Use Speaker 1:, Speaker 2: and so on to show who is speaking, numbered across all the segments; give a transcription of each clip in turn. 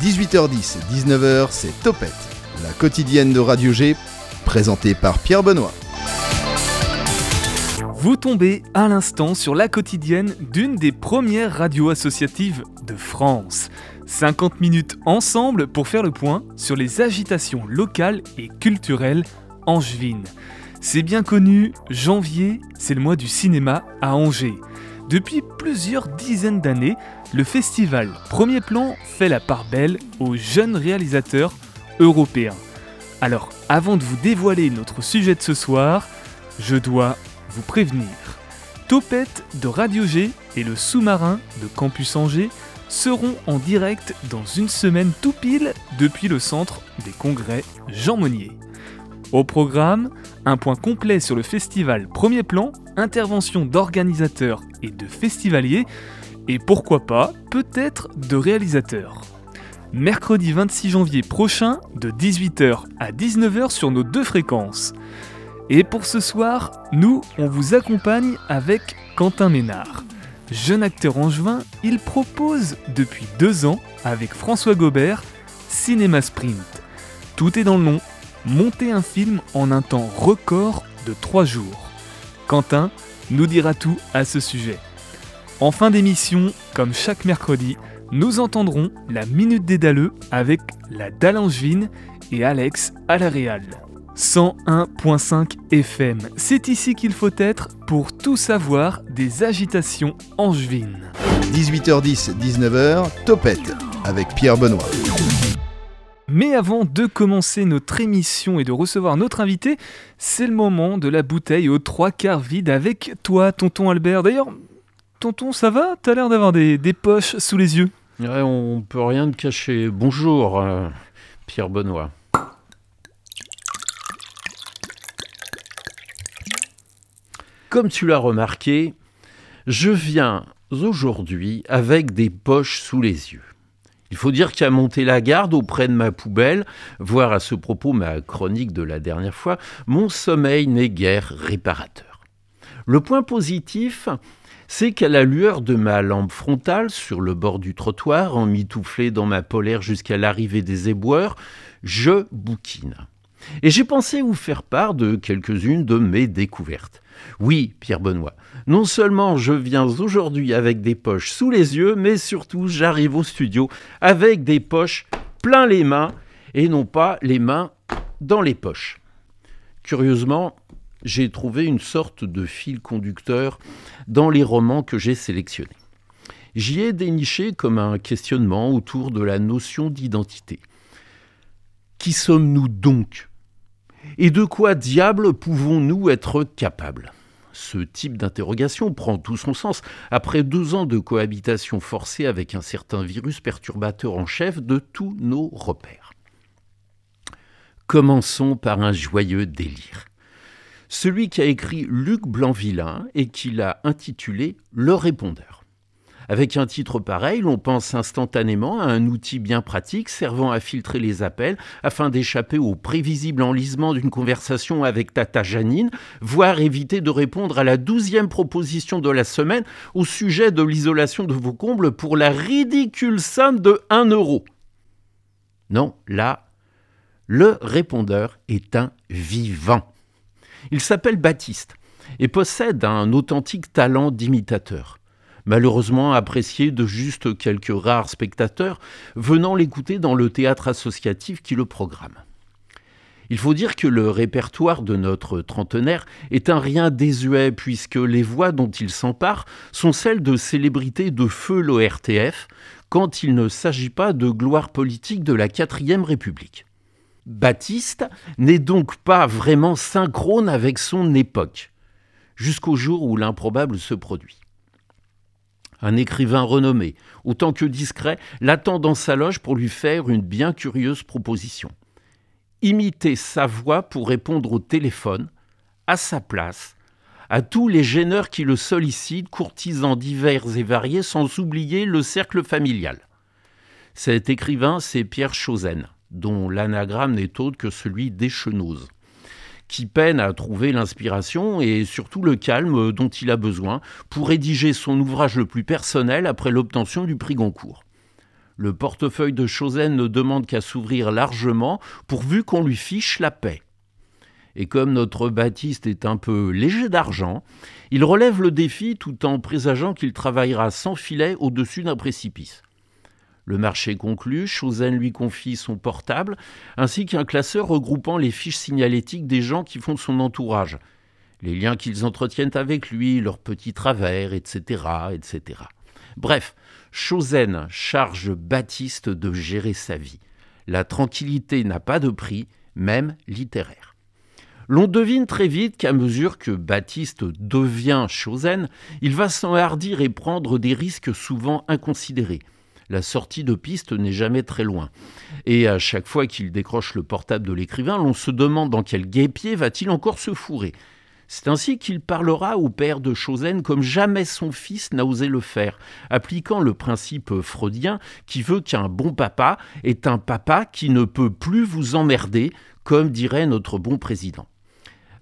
Speaker 1: 18h10, 19h, c'est Topette, la quotidienne de Radio G, présentée par Pierre Benoît.
Speaker 2: Vous tombez à l'instant sur la quotidienne d'une des premières radios associatives de France. 50 minutes ensemble pour faire le point sur les agitations locales et culturelles angevines. C'est bien connu, janvier, c'est le mois du cinéma à Angers. Depuis plusieurs dizaines d'années, le festival Premier Plan fait la part belle aux jeunes réalisateurs européens. Alors, avant de vous dévoiler notre sujet de ce soir, je dois vous prévenir. Topette de Radio G et le sous-marin de Campus Angers seront en direct dans une semaine tout pile depuis le centre des congrès Jean Monnier. Au programme, un point complet sur le festival Premier Plan, intervention d'organisateurs et de festivaliers, et pourquoi pas, peut-être de réalisateurs. Mercredi 26 janvier prochain, de 18h à 19h sur nos deux fréquences. Et pour ce soir, nous, on vous accompagne avec Quentin Ménard. Jeune acteur angevin, il propose depuis deux ans, avec François Gobert, Cinéma Sprint. Tout est dans le nom, monter un film en un temps record de trois jours. Quentin nous dira tout à ce sujet. En fin d'émission, comme chaque mercredi, nous entendrons la Minute des Dalleux avec la Dallangevine et Alex à la Réal. 101.5 FM, c'est ici qu'il faut être pour tout savoir des agitations angevines.
Speaker 1: 18h10, 19h, Topette, avec Pierre Benoît.
Speaker 2: Mais avant de commencer notre émission et de recevoir notre invité, c'est le moment de la bouteille aux trois quarts vide avec toi, tonton Albert. D'ailleurs, tonton, ça va? T'as l'air d'avoir des, poches sous les yeux.
Speaker 3: Ouais, on peut rien te cacher. Bonjour, euh, Pierre Benoît. Comme tu l'as remarqué, je viens aujourd'hui avec des poches sous les yeux. Il faut dire qu'il a monté la garde auprès de ma poubelle, voir à ce propos ma chronique de la dernière fois, mon sommeil n'est guère réparateur. Le point positif, c'est qu'à la lueur de ma lampe frontale sur le bord du trottoir, emmitouflé dans ma polaire jusqu'à l'arrivée des éboueurs, je bouquine. Et j'ai pensé vous faire part de quelques-unes de mes découvertes. Oui, Pierre Benoît, non seulement je viens aujourd'hui avec des poches sous les yeux, mais surtout j'arrive au studio avec des poches plein les mains et non pas les mains dans les poches. Curieusement, j'ai trouvé une sorte de fil conducteur dans les romans que j'ai sélectionnés. J'y ai déniché comme un questionnement autour de la notion d'identité. Qui sommes-nous donc? Et de quoi diable pouvons-nous être capables? Ce type d'interrogation prend tout son sens après deux ans de cohabitation forcée avec un certain virus perturbateur en chef de tous nos repères. Commençons par un joyeux délire. Celui qui a écrit Luc Blanvillain et qui l'a intitulé Le répondeur. Avec un titre pareil, l'on pense instantanément à un outil bien pratique servant à filtrer les appels afin d'échapper au prévisible enlisement d'une conversation avec Tata Janine, voire éviter de répondre à la douzième proposition de la semaine au sujet de l'isolation de vos combles pour la ridicule somme de 1 euro. Non, là, le répondeur est un vivant. Il s'appelle Baptiste et possède un authentique talent d'imitateur malheureusement apprécié de juste quelques rares spectateurs venant l'écouter dans le théâtre associatif qui le programme. Il faut dire que le répertoire de notre trentenaire est un rien désuet puisque les voix dont il s'empare sont celles de célébrités de feu l'ORTF quand il ne s'agit pas de gloire politique de la quatrième République. Baptiste n'est donc pas vraiment synchrone avec son époque, jusqu'au jour où l'improbable se produit. Un écrivain renommé, autant que discret, l'attend dans sa loge pour lui faire une bien curieuse proposition. Imiter sa voix pour répondre au téléphone, à sa place, à tous les gêneurs qui le sollicitent, courtisans divers et variés, sans oublier le cercle familial. Cet écrivain, c'est Pierre Chausen, dont l'anagramme n'est autre que celui d'Échenose qui peine à trouver l'inspiration et surtout le calme dont il a besoin pour rédiger son ouvrage le plus personnel après l'obtention du prix Goncourt. Le portefeuille de Chosen ne demande qu'à s'ouvrir largement pourvu qu'on lui fiche la paix. Et comme notre Baptiste est un peu léger d'argent, il relève le défi tout en présageant qu'il travaillera sans filet au-dessus d'un précipice. Le marché conclu, Chosen lui confie son portable, ainsi qu'un classeur regroupant les fiches signalétiques des gens qui font son entourage, les liens qu'ils entretiennent avec lui, leurs petits travers, etc., etc. Bref, Chosen charge Baptiste de gérer sa vie. La tranquillité n'a pas de prix, même littéraire. L'on devine très vite qu'à mesure que Baptiste devient Chosen, il va s'enhardir et prendre des risques souvent inconsidérés la sortie de piste n'est jamais très loin. Et à chaque fois qu'il décroche le portable de l'écrivain, l'on se demande dans quel guépier va-t-il encore se fourrer. C'est ainsi qu'il parlera au père de Chosen comme jamais son fils n'a osé le faire, appliquant le principe freudien qui veut qu'un bon papa est un papa qui ne peut plus vous emmerder, comme dirait notre bon président.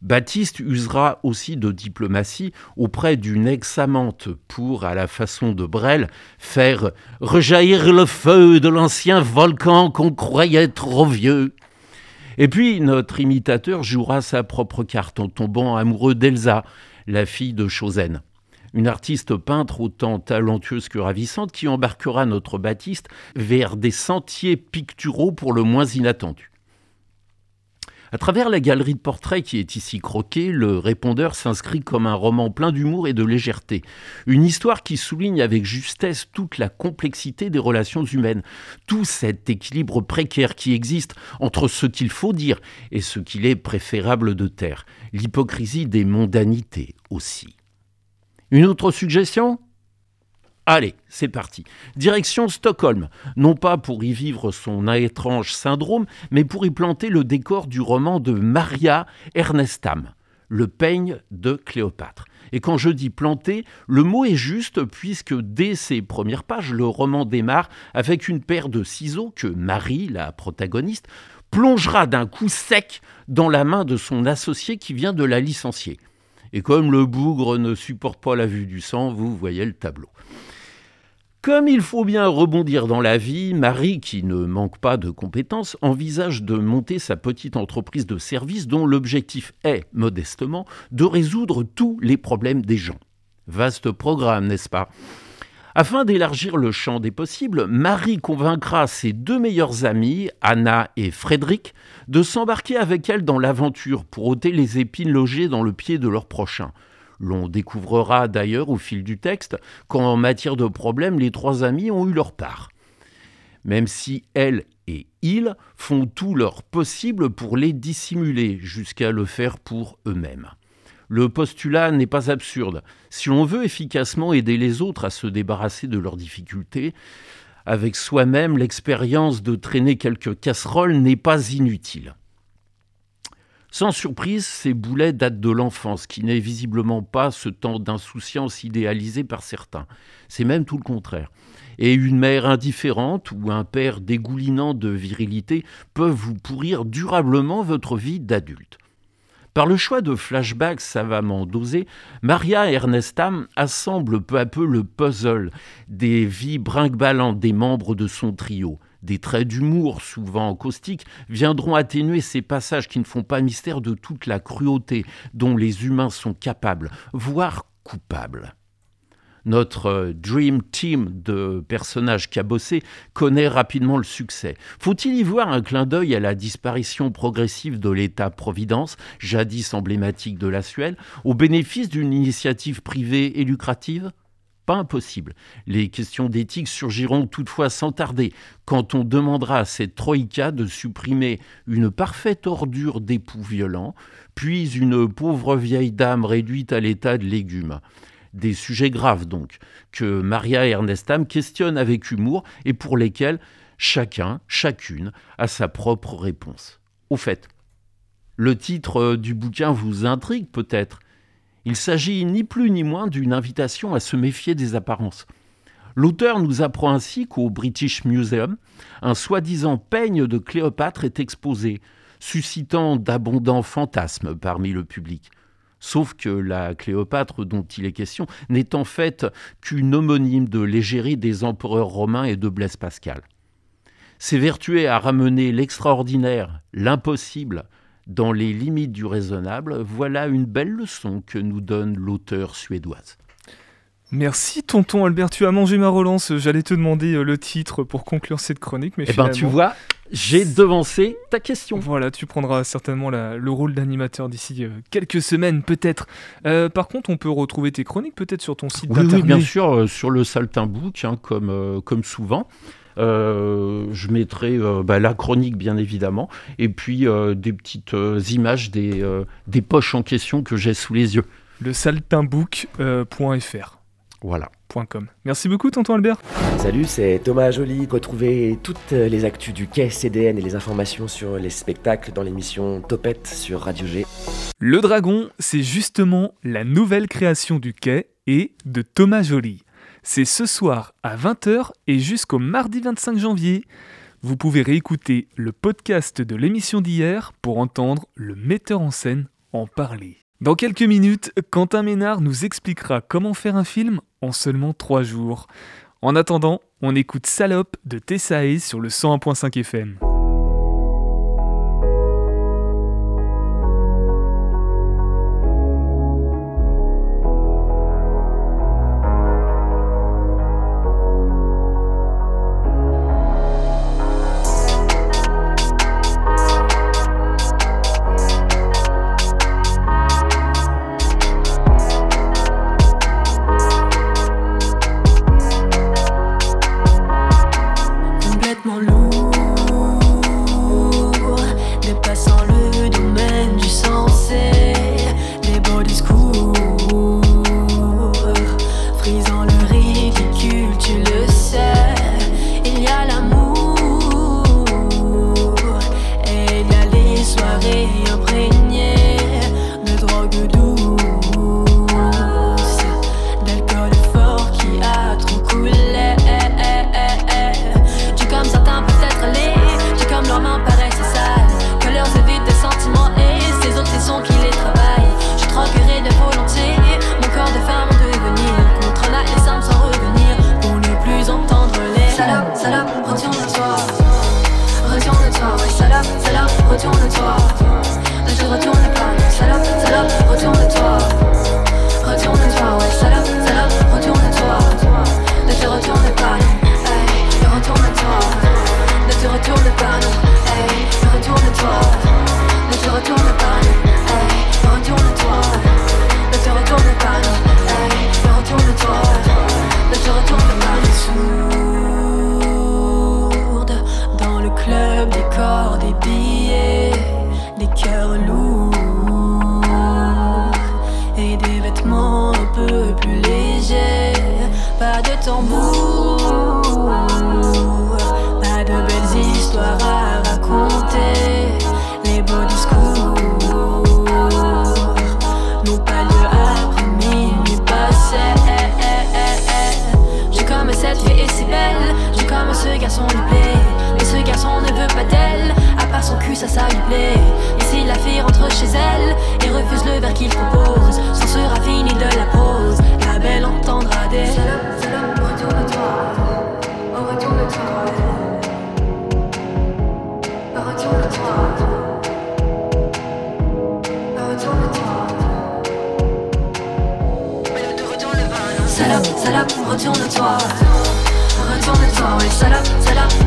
Speaker 3: Baptiste usera aussi de diplomatie auprès d'une ex-amante pour, à la façon de Brel, faire rejaillir le feu de l'ancien volcan qu'on croyait trop vieux. Et puis notre imitateur jouera sa propre carte en tombant amoureux d'Elsa, la fille de Chosen. Une artiste peintre autant talentueuse que ravissante qui embarquera notre Baptiste vers des sentiers picturaux pour le moins inattendus. À travers la galerie de portraits qui est ici croquée, le répondeur s'inscrit comme un roman plein d'humour et de légèreté. Une histoire qui souligne avec justesse toute la complexité des relations humaines, tout cet équilibre précaire qui existe entre ce qu'il faut dire et ce qu'il est préférable de taire, l'hypocrisie des mondanités aussi. Une autre suggestion? Allez, c'est parti. Direction Stockholm, non pas pour y vivre son étrange syndrome, mais pour y planter le décor du roman de Maria Ernestam, Le peigne de Cléopâtre. Et quand je dis planter, le mot est juste puisque dès ses premières pages, le roman démarre avec une paire de ciseaux que Marie, la protagoniste, plongera d'un coup sec dans la main de son associé qui vient de la licencier. Et comme le bougre ne supporte pas la vue du sang, vous voyez le tableau. Comme il faut bien rebondir dans la vie, Marie, qui ne manque pas de compétences, envisage de monter sa petite entreprise de service dont l'objectif est, modestement, de résoudre tous les problèmes des gens. Vaste programme, n'est-ce pas? Afin d'élargir le champ des possibles, Marie convaincra ses deux meilleurs amis, Anna et Frédéric, de s'embarquer avec elle dans l'aventure pour ôter les épines logées dans le pied de leur prochain. L'on découvrira d'ailleurs au fil du texte qu'en matière de problèmes, les trois amis ont eu leur part. Même si elle et ils font tout leur possible pour les dissimuler, jusqu'à le faire pour eux-mêmes. Le postulat n'est pas absurde. Si l'on veut efficacement aider les autres à se débarrasser de leurs difficultés, avec soi-même, l'expérience de traîner quelques casseroles n'est pas inutile. Sans surprise, ces boulets datent de l'enfance, qui n'est visiblement pas ce temps d'insouciance idéalisé par certains. C'est même tout le contraire. Et une mère indifférente ou un père dégoulinant de virilité peuvent vous pourrir durablement votre vie d'adulte. Par le choix de flashbacks savamment dosés, Maria Ernestam assemble peu à peu le puzzle des vies brinque des membres de son trio. Des traits d'humour, souvent caustiques, viendront atténuer ces passages qui ne font pas mystère de toute la cruauté dont les humains sont capables, voire coupables. Notre euh, Dream Team de personnages cabossés connaît rapidement le succès. Faut-il y voir un clin d'œil à la disparition progressive de l'État-providence, jadis emblématique de la Suède, au bénéfice d'une initiative privée et lucrative? Pas impossible. Les questions d'éthique surgiront toutefois sans tarder, quand on demandera à cette troïka de supprimer une parfaite ordure d'époux violents, puis une pauvre vieille dame réduite à l'état de légumes. Des sujets graves donc, que Maria Ernestam questionne avec humour et pour lesquels chacun, chacune, a sa propre réponse. Au fait, le titre du bouquin vous intrigue peut-être? Il s'agit ni plus ni moins d'une invitation à se méfier des apparences. L'auteur nous apprend ainsi qu'au British Museum, un soi-disant peigne de Cléopâtre est exposé, suscitant d'abondants fantasmes parmi le public. Sauf que la Cléopâtre dont il est question n'est en fait qu'une homonyme de l'égérie des empereurs romains et de Blaise Pascal. S'évertuer à ramener l'extraordinaire, l'impossible, dans les limites du raisonnable, voilà une belle leçon que nous donne l'auteur suédoise.
Speaker 4: Merci tonton Albert, tu as mangé ma relance, j'allais te demander euh, le titre pour conclure cette chronique, mais
Speaker 3: eh ben, tu vois, j'ai devancé ta question.
Speaker 4: Voilà, tu prendras certainement le rôle d'animateur d'ici euh, quelques semaines peut-être. Euh, par contre, on peut retrouver tes chroniques peut-être sur ton site
Speaker 3: oui, Oui, bien sûr, sur le Saltimbook, hein, comme, comme souvent. Je mettrai bah, la chronique bien évidemment et puis des petites images des, des poches en question que j'ai sous les yeux.
Speaker 4: Le saltimbook.fr.
Speaker 3: Voilà.
Speaker 4: Merci beaucoup, tonton Albert.
Speaker 5: Salut, c'est Thomas Joly. Retrouvez toutes les actus du quai CDN et les informations sur les spectacles dans l'émission Topette sur Radio G.
Speaker 4: Le Dragon, c'est justement la nouvelle création du quai et de Thomas Joly. C'est ce soir à 20h et jusqu'au mardi 25 janvier. Vous pouvez réécouter le podcast de l'émission d'hier pour entendre le metteur en scène en parler. Dans quelques minutes, Quentin Ménard nous expliquera comment faire un film en seulement 3 jours. En attendant, on écoute Salope de Tessae sur le 101.5 FM.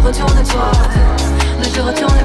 Speaker 2: retourne-toi, ne retourne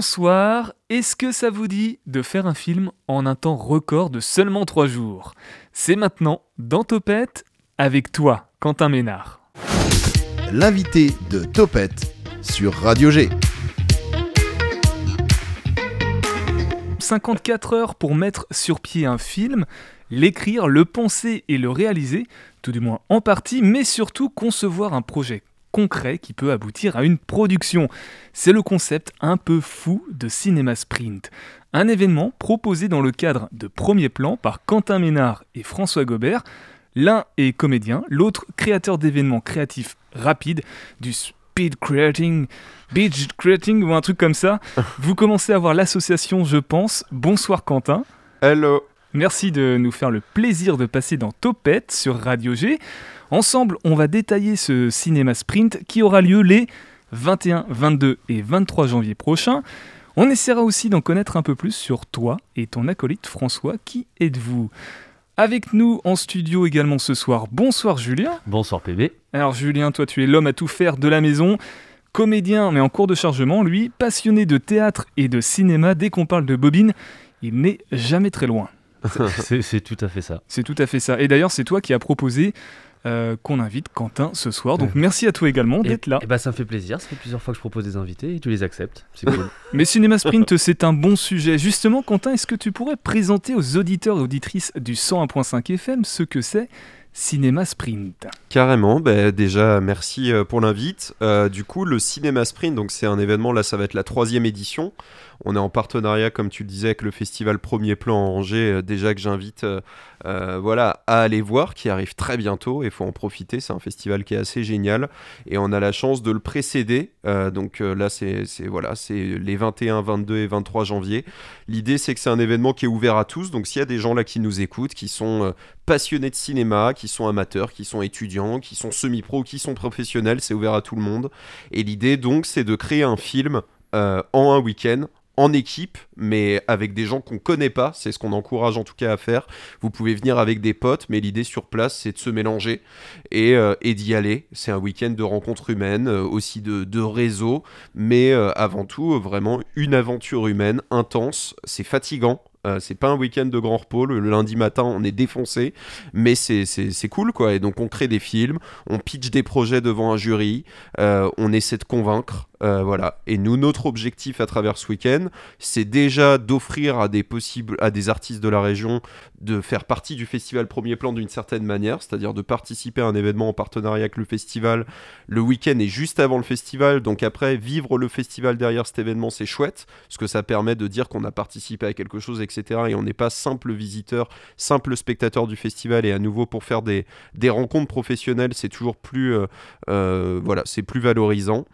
Speaker 2: bonsoir. Est-ce que ça vous dit de faire un film en un temps record de seulement 3 jours? C'est maintenant dans Topette avec toi, Quentin Ménard.
Speaker 1: L'invité de Topette sur Radio G.
Speaker 2: 54 heures pour mettre sur pied un film, l'écrire, le penser et le réaliser, tout du moins en partie, mais surtout concevoir un projet concret qui peut aboutir à une production. C'est le concept un peu fou de Cinéma Sprint. Un événement proposé dans le cadre de Premier Plan par Quentin Ménard et François Gobert. L'un est comédien, l'autre créateur d'événements créatifs rapides, du speed creating, beach creating ou un truc comme ça. Vous commencez à voir l'association, je pense. Bonsoir Quentin.
Speaker 6: Hello.
Speaker 2: Merci de nous faire le plaisir de passer dans Topette sur Radio G. Ensemble, on va détailler ce cinéma sprint qui aura lieu les 21, 22 et 23 janvier prochains. On essaiera aussi d'en connaître un peu plus sur toi et ton acolyte François. Qui êtes-vous? Avec nous en studio également ce soir, bonsoir Julien.
Speaker 7: Bonsoir PB.
Speaker 2: Alors Julien, toi tu es l'homme à tout faire de la maison. Comédien mais en cours de chargement, lui, passionné de théâtre et de cinéma, dès qu'on parle de bobine, il n'est jamais très loin.
Speaker 7: C'est tout à fait ça.
Speaker 2: C'est tout à fait ça. Et d'ailleurs, c'est toi qui as proposé euh, qu'on invite Quentin ce soir. Donc merci à toi également d'être là.
Speaker 7: Et bah ça me fait plaisir, ça fait plusieurs fois que je propose des invités et tu les acceptes, c'est cool.
Speaker 2: Mais Cinéma Sprint c'est un bon sujet. Justement Quentin, est-ce que tu pourrais présenter aux auditeurs et auditrices du 101.5 FM ce que c'est Cinéma Sprint?
Speaker 6: Carrément, bah, déjà merci euh, pour l'invite. Euh, du coup, le Cinéma Sprint, donc c'est un événement, là ça va être la troisième édition. On est en partenariat, comme tu le disais, avec le festival Premier Plan en Angers, euh, déjà que j'invite voilà, à aller voir, qui arrive très bientôt, et il faut en profiter, c'est un festival qui est assez génial, et on a la chance de le précéder, donc là c'est les 21, 22 et 23 janvier. L'idée c'est que c'est un événement qui est ouvert à tous, donc s'il y a des gens là qui nous écoutent, qui sont passionnés de cinéma, qui sont amateurs, qui sont étudiants, qui sont semi-pro, qui sont professionnels, c'est ouvert à tout le monde. Et l'idée donc c'est de créer un film euh, en un week-end en équipe, mais avec des gens qu'on connaît pas. C'est ce qu'on encourage en tout cas à faire. Vous pouvez venir avec des potes, mais l'idée sur place, c'est de se mélanger et, euh, d'y aller. C'est un week-end de rencontres humaines, euh, aussi de, de réseaux, mais avant tout, vraiment une aventure humaine intense. C'est fatigant, euh, c'est pas un week-end de grand repos. Le, lundi matin, on est défoncé, mais c'est cool quoi. Et donc, on crée des films, on pitch des projets devant un jury, euh, on essaie de convaincre. Euh, voilà. Et nous, notre objectif à travers ce week-end, c'est déjà d'offrir à des à des artistes de la région de faire partie du festival Premier Plan d'une certaine manière, c'est-à-dire de participer à un événement en partenariat avec le festival. Le week-end est juste avant le festival, donc après, vivre le festival derrière cet événement, c'est chouette, parce que ça permet de dire qu'on a participé à quelque chose, Et on n'est pas simple visiteur, simple spectateur du festival. Et à nouveau, pour faire des, des rencontres professionnelles, c'est toujours plus, euh, euh, voilà, c'est plus valorisant.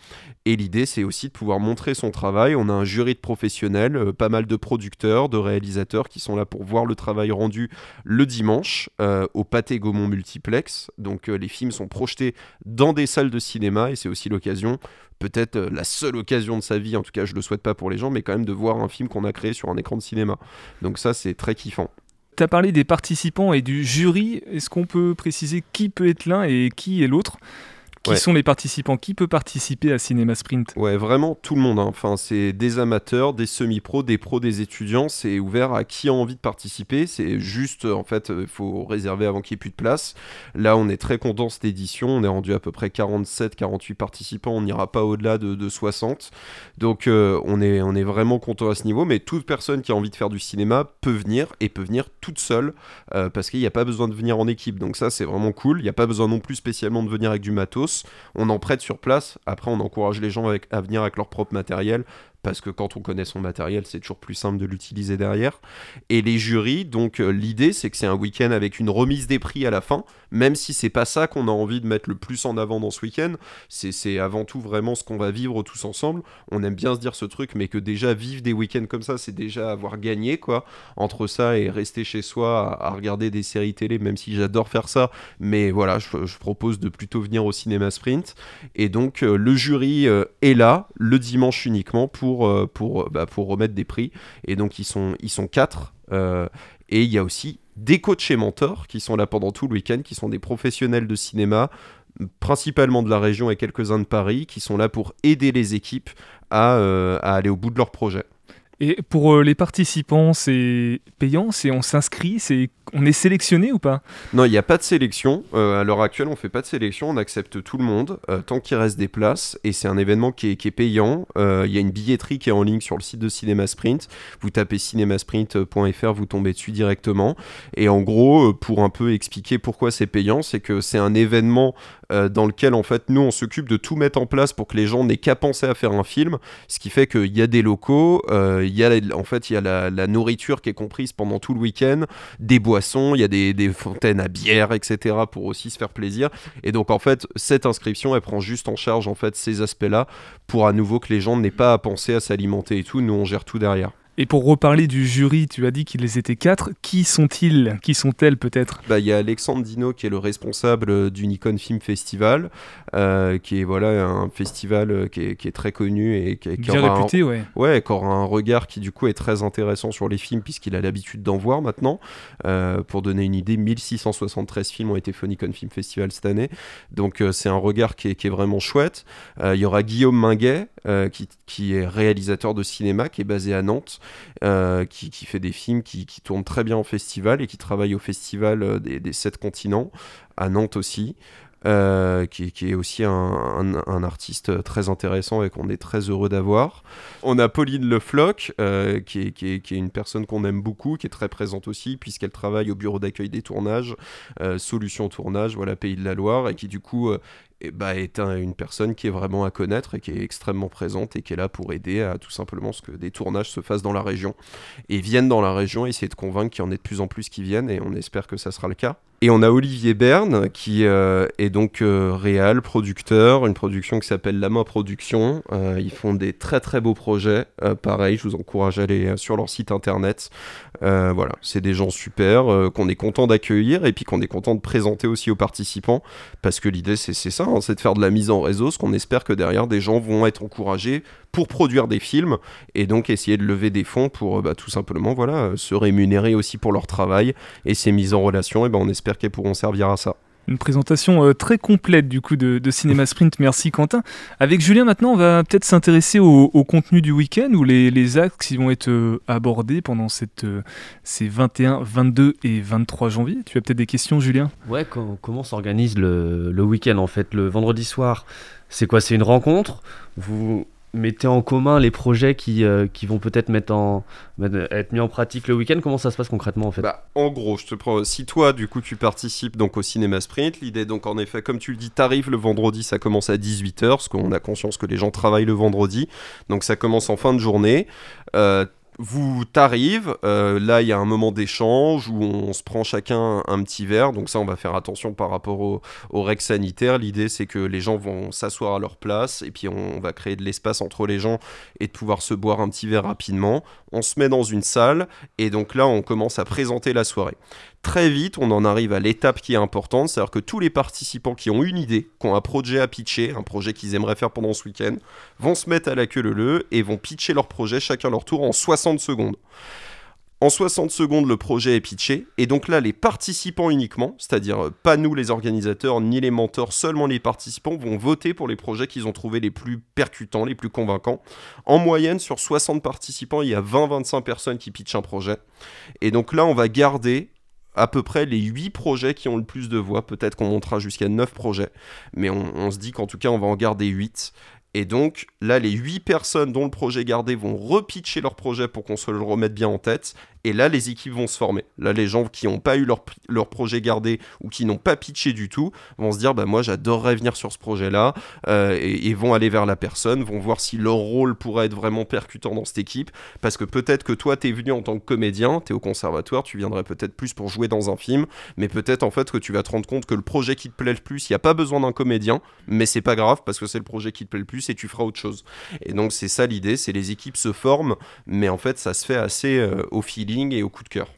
Speaker 6: Et l'idée, c'est aussi de pouvoir montrer son travail. On a un jury de professionnels, euh, pas mal de producteurs, de réalisateurs qui sont là pour voir le travail rendu le dimanche au Pâté Gaumont Multiplex. Donc les films sont projetés dans des salles de cinéma et c'est aussi l'occasion, peut-être la seule occasion de sa vie, en tout cas je le souhaite pas pour les gens, mais quand même de voir un film qu'on a créé sur un écran de cinéma. Donc ça, c'est très kiffant.
Speaker 2: Tu as parlé des participants et du jury. Est-ce qu'on peut préciser qui peut être l'un et qui est l'autre? Qui sont les participants? Qui peut participer à Cinéma Sprint?
Speaker 6: Ouais, vraiment tout le monde. Hein. Enfin, c'est des amateurs, des semi-pros, des pros, des étudiants. C'est ouvert à qui a envie de participer. C'est juste, en fait, il faut réserver avant qu'il n'y ait plus de place. Là, on est très content cette édition. On est rendu à peu près 47, 48 participants. On n'ira pas au-delà de, 60. Donc, euh, on, est, on est vraiment content à ce niveau. Mais toute personne qui a envie de faire du cinéma peut venir et peut venir toute seule euh, parce qu'il n'y a pas besoin de venir en équipe. Donc, ça, c'est vraiment cool. Il n'y a pas besoin non plus spécialement de venir avec du matos on en prête sur place. Après, on encourage les gens à venir avec leur propre matériel parce que quand on connaît son matériel, c'est toujours plus simple de l'utiliser derrière. Et les jurys, donc euh, l'idée, c'est que c'est un week-end avec une remise des prix à la fin, même si c'est pas ça qu'on a envie de mettre le plus en avant dans ce week-end. C'est avant tout vraiment ce qu'on va vivre tous ensemble. On aime bien se dire ce truc, mais que déjà vivre des week-ends comme ça, c'est déjà avoir gagné, quoi. Entre ça et rester chez soi à, regarder des séries télé, même si j'adore faire ça, mais voilà, je, propose de plutôt venir au cinéma sprint. Et donc, euh, le jury euh, est là le dimanche uniquement pour euh, pour, euh, bah, pour remettre des prix. Et donc, ils sont, ils sont quatre. Euh, et il y a aussi des coachs et mentors qui sont là pendant tout le week-end, qui sont des professionnels de cinéma, principalement de la région et quelques-uns de Paris, qui sont là pour aider les équipes à aller au bout de leur projet.
Speaker 2: Et pour euh, les participants, c'est payant, c'est on s'inscrit, c'est on est sélectionné ou pas?
Speaker 6: Non, il n'y a pas de sélection. Euh, à l'heure actuelle, on fait pas de sélection, on accepte tout le monde euh, tant qu'il reste des places. Et c'est un événement qui est, payant. Il y a une billetterie qui est en ligne sur le site de Cinéma Sprint. Vous tapez cinémasprint.fr, vous tombez dessus directement. Et en gros, pour un peu expliquer pourquoi c'est payant, c'est que c'est un événement dans lequel en fait nous on s'occupe de tout mettre en place pour que les gens n'aient qu'à penser à faire un film. Ce qui fait qu'il y a des locaux y a en fait il y a la, nourriture qui est comprise pendant tout le week-end, des boissons, il y a des, fontaines à bière, etc. pour aussi se faire plaisir. Et donc en fait cette inscription elle prend juste en charge en fait ces aspects-là pour à nouveau que les gens n'aient pas à penser à s'alimenter et tout. Nous on gère tout derrière.
Speaker 2: Et pour reparler du jury, tu as dit qu'ils étaient quatre. Qui sont-ils? Qui sont-elles peut-être?
Speaker 6: Bah, Il y a Alexandre Dino qui est le responsable euh, du Nikon Film Festival, euh, qui est voilà, un festival euh, qui est, très connu et qui,
Speaker 2: Bien réputé, ouais.
Speaker 6: Ouais, qui aura un regard qui du coup est très intéressant sur les films puisqu'il a l'habitude d'en voir maintenant. pour donner une idée, 1673 films ont été faits au Nikon Film Festival cette année. Donc c'est un regard qui est, qui est vraiment chouette. Il y aura Guillaume Minguet, qui, qui, est réalisateur de cinéma, qui est basé à Nantes euh, qui, fait des films qui, tournent très bien en festival et qui travaille au festival euh, des, sept continents, à Nantes aussi. Euh, qui, est aussi un, artiste très intéressant et qu'on est très heureux d'avoir. On a Pauline Le Floch, qui, est, qui, est, une personne qu'on aime beaucoup, qui est très présente aussi, puisqu'elle travaille au bureau d'accueil des tournages, Solutions Tournage, voilà, Pays de la Loire, et qui du coup et bah, est une personne qui est vraiment à connaître et qui est extrêmement présente et qui est là pour aider à tout simplement ce que des tournages se fassent dans la région et viennent dans la région, essayer de convaincre qu'il y en ait de plus en plus qui viennent et on espère que ça sera le cas. Et on a Olivier Berne qui euh, est donc euh, réal, producteur, une production qui s'appelle Lama Production. Euh, ils font des très très beaux projets. pareil, je vous encourage à aller sur leur site internet. voilà, c'est des gens super qu'on est content d'accueillir et puis qu'on est content de présenter aussi aux participants parce que l'idée c'est ça, hein, c'est de faire de la mise en réseau, ce qu'on espère que derrière des gens vont être encouragés pour produire des films et donc essayer de lever des fonds pour bah, tout simplement voilà se rémunérer aussi pour leur travail et ces mises en relation et ben on espère qu'elles pourront servir à ça.
Speaker 2: Une présentation euh, très complète du coup de, Cinéma Sprint, merci Quentin. Avec Julien maintenant, on va peut-être s'intéresser au, contenu du week-end ou les, les, actes qui vont être euh, abordés pendant cette, euh, ces 21, 22 et 23 janvier. Tu as peut-être des questions Julien?
Speaker 7: Ouais, comment s'organise le, le week-end en fait? Le vendredi soir, c'est quoi? C'est une rencontre? Vous, mettez en commun les projets qui, euh, qui vont peut-être mettre en, être mis en pratique le week-end Comment ça se passe concrètement en fait?
Speaker 6: Bah, En gros, je te prends. Si toi, du coup, tu participes donc au cinéma sprint, l'idée, donc en effet, comme tu le dis, t'arrives le vendredi, ça commence à 18h, parce qu'on a conscience que les gens travaillent le vendredi. Donc ça commence en fin de journée. Euh, vous t'arrives, euh, là il y a un moment d'échange où on se prend chacun un petit verre, donc ça on va faire attention par rapport aux au règles sanitaires. L'idée c'est que les gens vont s'asseoir à leur place et puis on, va créer de l'espace entre les gens et de pouvoir se boire un petit verre rapidement. On se met dans une salle et donc là on commence à présenter la soirée très vite, on en arrive à l'étape qui est importante, c'est-à-dire que tous les participants qui ont une idée, qui ont un projet à pitcher, un projet qu'ils aimeraient faire pendant ce week-end, vont se mettre à la queue leu et vont pitcher leur projet chacun leur tour en 60 secondes. En 60 secondes, le projet est pitché, et donc là, les participants uniquement, c'est-à-dire euh, pas nous les organisateurs ni les mentors, seulement les participants vont voter pour les projets qu'ils ont trouvés les plus percutants, les plus convaincants. En moyenne, sur 60 participants, il y a 20-25 personnes qui pitchent un projet. Et donc là, on va garder à peu près les 8 projets qui ont le plus de voix. Peut-être qu'on montera jusqu'à 9 projets, mais on, on se dit qu'en tout cas, on va en garder 8. Et donc là, les 8 personnes dont le projet est gardé vont repitcher leur projet pour qu'on se le remette bien en tête. Et là, les équipes vont se former. Là, les gens qui n'ont pas eu leur, leur, projet gardé ou qui n'ont pas pitché du tout vont se dire bah, Moi, j'adorerais venir sur ce projet-là. Euh, et, vont aller vers la personne, vont voir si leur rôle pourrait être vraiment percutant dans cette équipe. Parce que peut-être que toi, tu es venu en tant que comédien, tu es au conservatoire, tu viendrais peut-être plus pour jouer dans un film. Mais peut-être en fait que tu vas te rendre compte que le projet qui te plaît le plus, il n'y a pas besoin d'un comédien. Mais c'est pas grave parce que c'est le projet qui te plaît le plus et tu feras autre chose. Et donc, c'est ça l'idée c'est les équipes se forment. Mais en fait, ça se fait assez euh, au feeling et au coup de cœur.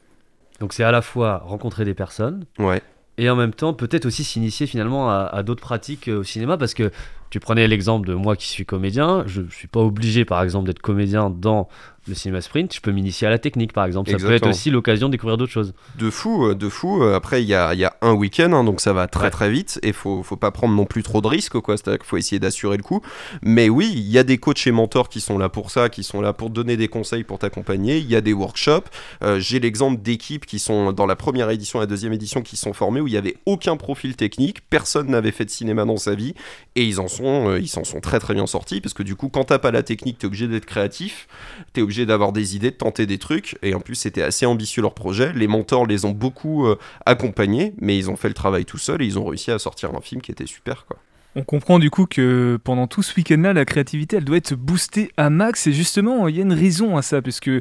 Speaker 7: Donc c'est à la fois rencontrer des personnes,
Speaker 6: ouais.
Speaker 7: et en même temps peut-être aussi s'initier finalement à, d'autres pratiques euh, au cinéma, parce que tu prenais l'exemple de moi qui suis comédien, je ne suis pas obligé par exemple d'être comédien dans le cinéma sprint, je peux m'initier à la technique par exemple. Ça peut être aussi l'occasion de découvrir d'autres choses.
Speaker 6: De fou, euh, de fou. Euh, après, il y a, y a, un week-end, hein, donc ça va très très vite et faut, faut pas prendre non plus trop de risques, quoi. C'est-à-dire qu'il faut essayer d'assurer le coup. Mais oui, il y a des coachs et mentors qui sont là pour ça, qui sont là pour donner des conseils pour t'accompagner. Il y a des workshops. Euh, j'ai l'exemple d'équipes qui sont dans la première édition et la deuxième édition qui sont formées où il y avait aucun profil technique, personne n'avait fait de cinéma dans sa vie et ils en sont, ils s'en sont très très bien sortis parce que du coup, quand t'as pas la technique, t'es obligé d'être créatif, t'es obligé d'avoir des idées, de tenter des trucs. Et en plus, c'était assez ambitieux leur projet. Les mentors les ont beaucoup euh, accompagnés, mais ils ont fait le travail tout seuls et ils ont réussi à sortir un film qui était super, quoi.
Speaker 2: On comprend du coup que pendant tout ce week-end-là, la créativité, elle doit être boostée à max. Et justement, il y a une raison à ça, puisque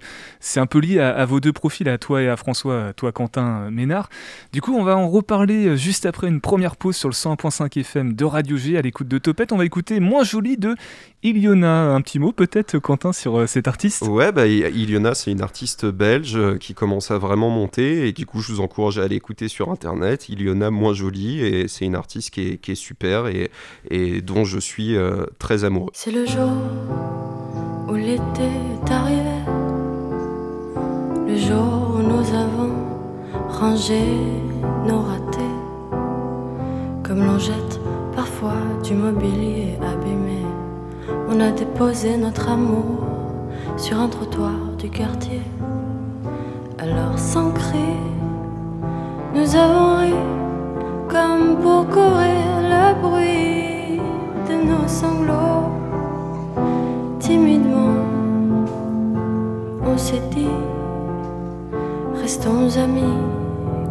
Speaker 2: c'est un peu lié à, vos deux profils, à toi et à François, toi Quentin Ménard. Du coup, on va en reparler juste après une première pause sur le 101.5 FM de Radio G à l'écoute de Topette. On va écouter Moins joli de Iliona, un petit mot peut-être, Quentin, sur euh, cet artiste?
Speaker 6: Ouais, bah, Iliona, c'est une artiste belge euh, qui commence à vraiment monter. Et du coup, je vous encourage à aller écouter sur Internet. Iliona, moins jolie. Et c'est une artiste qui est, qui est, super et, et dont je suis euh, très amoureux.
Speaker 8: C'est le jour où l'été est arrivé. Le jour où nous avons rangé nos ratés. Comme l'on jette parfois du mobilier abîmé on a déposé notre amour sur un trottoir du quartier. Alors sans cri, nous avons ri comme pour courir bruit de nos sanglots. Timidement, on s'est dit, restons amis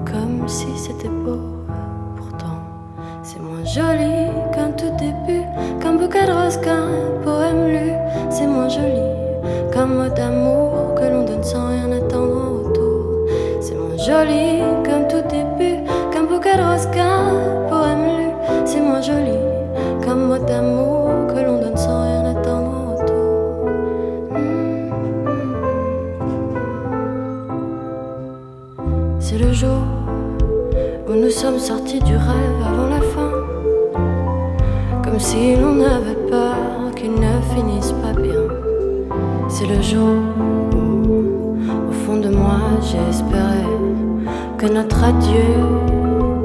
Speaker 8: comme si c'était beau. Pourtant, c'est moins joli qu'un tout début bouquet de roses qu'un poème lu, c'est moins joli qu'un mot d'amour que l'on donne sans rien attendre en retour. C'est moins joli sortis du rêve avant la fin comme si l'on avait peur qu'il ne finisse pas bien. C'est le jour où, au fond de moi, j'espérais que notre adieu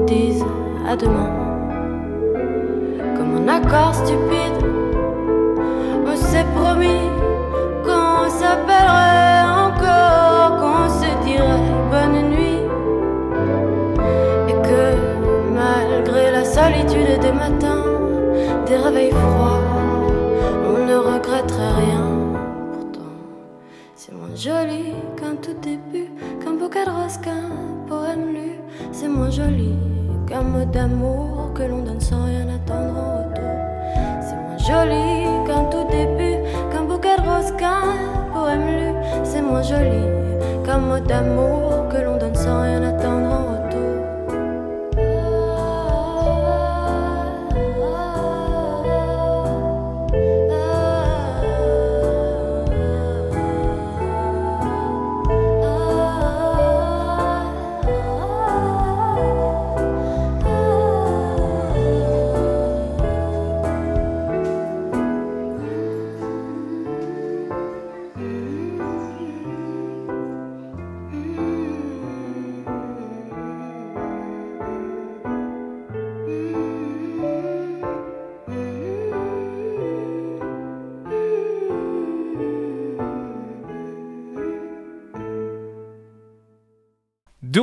Speaker 8: dise à demain. Comme un accord stupide, que l'on donne sans rien attendre en retour. C'est moins joli qu'un tout début, qu'un bouquet de rose, qu'un poème lu. C'est moins joli qu'un mot d'amour que l'on donne sans rien attendre en retour.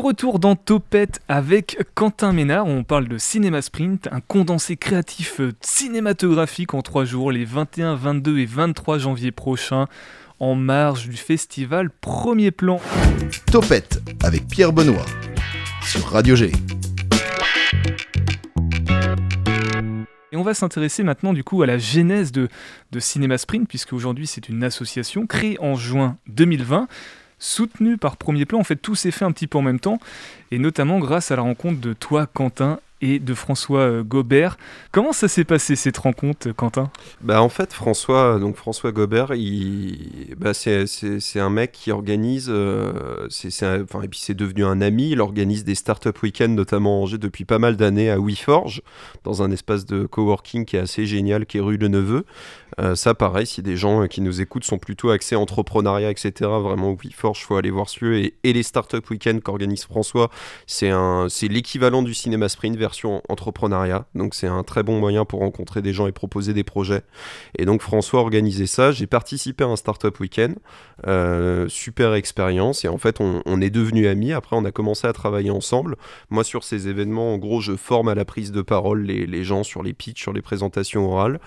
Speaker 2: Retour dans Topette avec Quentin Ménard, on parle de Cinéma Sprint, un condensé créatif euh, cinématographique en trois jours, les 21, 22 et 23 janvier prochains, en marge du festival Premier Plan.
Speaker 1: Topette avec Pierre Benoît sur Radio G.
Speaker 2: Et on va s'intéresser maintenant du coup à la genèse de, de Cinéma Sprint, puisque aujourd'hui c'est une association créée en juin 2020 soutenu par Premier Plan. En fait, tout s'est fait un petit peu en même temps, et notamment grâce à la rencontre de toi, Quentin, et de François euh, Gobert. Comment ça s'est passé cette rencontre, Quentin?
Speaker 6: Bah, En fait, François, donc François Gobert, bah, c'est, un mec qui organise, euh, c'est, enfin, et puis c'est devenu un ami, il organise des startup week-ends, notamment en Angers, depuis pas mal d'années à WeForge, dans un espace de coworking qui est assez génial, qui est rue de Neveu. Euh, ça, pareil, si des gens qui nous écoutent sont plutôt axés entrepreneuriat, etc., vraiment WeForge, faut aller voir ce. Et, et les startup week-ends qu'organise François, c'est, l'équivalent du cinéma sprint version entrepreneuriat. Donc c'est un très bon moyen pour rencontrer des gens et proposer des projets. Et donc François a organisé ça. J'ai participé à un startup week-end. Euh, super expérience. Et en fait, on, est devenus amis. Après, on a commencé à travailler ensemble. Moi, sur ces événements, en gros, je forme à la prise de parole les, les gens sur les pitchs, sur les présentations orales.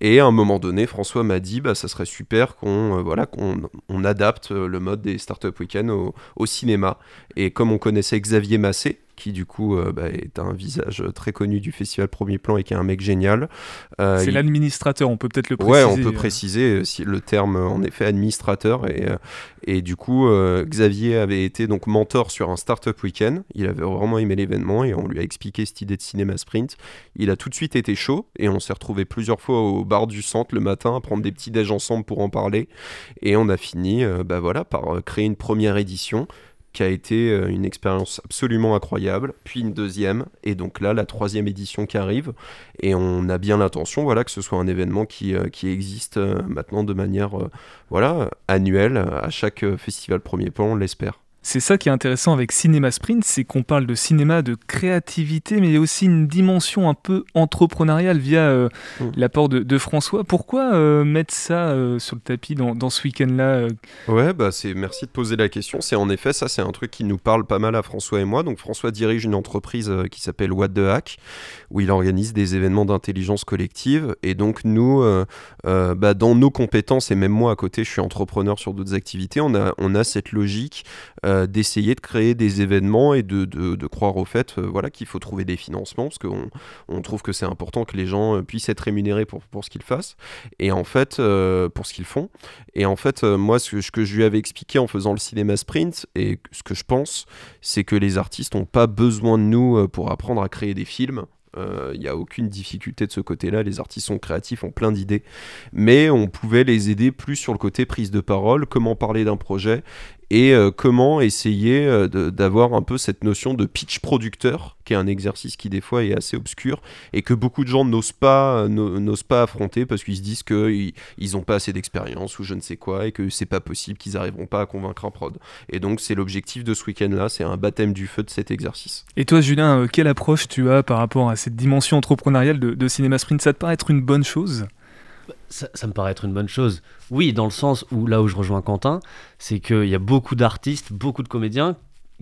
Speaker 6: Et à un moment donné, François m'a dit, bah, ça serait super qu'on euh, voilà, qu'on on adapte euh, le mode des startup week-ends au, au, cinéma. Et comme on connaissait Xavier Massé, qui du coup euh, bah, est un visage très connu du festival Premier Plan et qui est un mec génial.
Speaker 2: Euh, c'est l'administrateur, on peut peut-être le préciser.
Speaker 6: Ouais, on peut euh. préciser si le terme en effet administrateur et, et du coup Xavier avait été donc mentor sur un startup week-end. Il avait vraiment aimé l'événement et on lui a expliqué cette idée de cinéma sprint. Il a tout de suite été chaud et on s'est retrouvé plusieurs fois au bar du centre le matin à prendre des petits déj ensemble pour en parler et on a fini bah voilà par créer une première édition qui a été euh, une expérience absolument incroyable, puis une deuxième, et donc là, la troisième édition qui arrive, et on a bien l'intention voilà, que ce soit un événement qui, euh, qui existe euh, maintenant de manière voilà, annuelle à chaque festival Premier Plan, on l'espère.
Speaker 2: C'est ça qui est intéressant avec Cinéma Sprint, c'est qu'on parle de cinéma, de créativité, mais il y a aussi une dimension un peu entrepreneuriale via euh, mm. l'apport de, François. Pourquoi euh, mettre ça euh, sur le tapis dans, ce week-end-là
Speaker 6: Ouais, bah c'est merci de poser la question. C'est en effet ça, c'est un truc qui nous parle pas mal à François et moi. Donc François dirige une entreprise qui s'appelle What the Hack, où il organise des événements d'intelligence collective. Et donc nous, bah, dans nos compétences et même moi à côté, je suis entrepreneur sur d'autres activités. On a on a cette logique. Euh, d'essayer de créer des événements et de, de, croire au fait euh, voilà, qu'il faut trouver des financements, parce qu'on on trouve que c'est important que les gens euh, puissent être rémunérés pour, pour ce qu'ils fassent, et en fait, pour ce qu'ils font. Et en fait, moi, ce que, ce que, je lui avais expliqué en faisant le cinéma sprint, et ce que je pense, c'est que les artistes n'ont pas besoin de nous pour apprendre à créer des films. Il n'y a aucune difficulté de ce côté-là. Les artistes sont créatifs, ont plein d'idées. Mais on pouvait les aider plus sur le côté prise de parole, comment parler d'un projet et euh, comment essayer euh, d'avoir un peu cette notion de pitch producteur, qui est un exercice qui des fois est assez obscur et que beaucoup de gens n'osent pas, euh, n'osent pas affronter parce qu'ils se disent qu'ils n'ont pas assez d'expérience ou je ne sais quoi et que c'est pas possible, qu'ils n'arriveront pas à convaincre un prod. Et donc c'est l'objectif de ce week-end-là, c'est un baptême du feu de cet exercice.
Speaker 2: Et toi Julien, quelle approche tu as par rapport à cette dimension entrepreneuriale de, de Cinéma Sprint? Ça te paraît être une bonne chose?
Speaker 7: Ça, me paraît être une bonne chose. Oui, dans le sens où là où je rejoins Quentin, c'est qu'il y a beaucoup d'artistes, beaucoup de comédiens